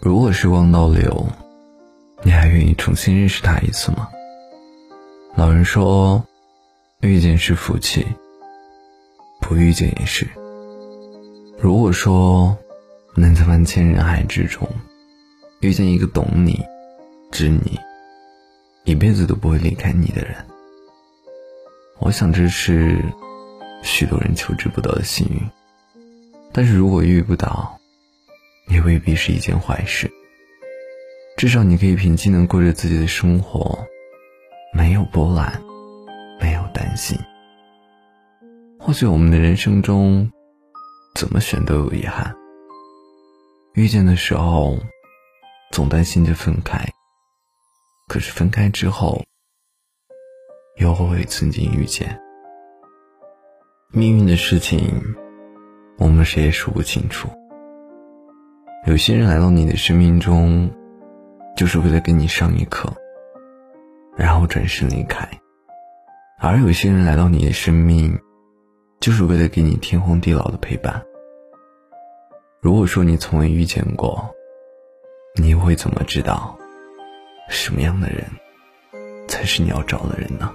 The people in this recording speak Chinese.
如果时光倒流，你还愿意重新认识他一次吗？老人说，遇见是福气，不遇见也是。如果说能在万千人海之中遇见一个懂你、知你、一辈子都不会离开你的人，我想这是许多人求之不得的幸运。但是如果遇不到，也未必是一件坏事。至少你可以平静的过着自己的生活，没有波澜，没有担心。或许我们的人生中，怎么选都有遗憾。遇见的时候，总担心着分开，可是分开之后，又会曾经遇见。命运的事情。我们谁也说不清楚。有些人来到你的生命中，就是为了跟你上一课，然后转身离开；而有些人来到你的生命，就是为了给你天荒地老的陪伴。如果说你从未遇见过，你会怎么知道，什么样的人才是你要找的人呢？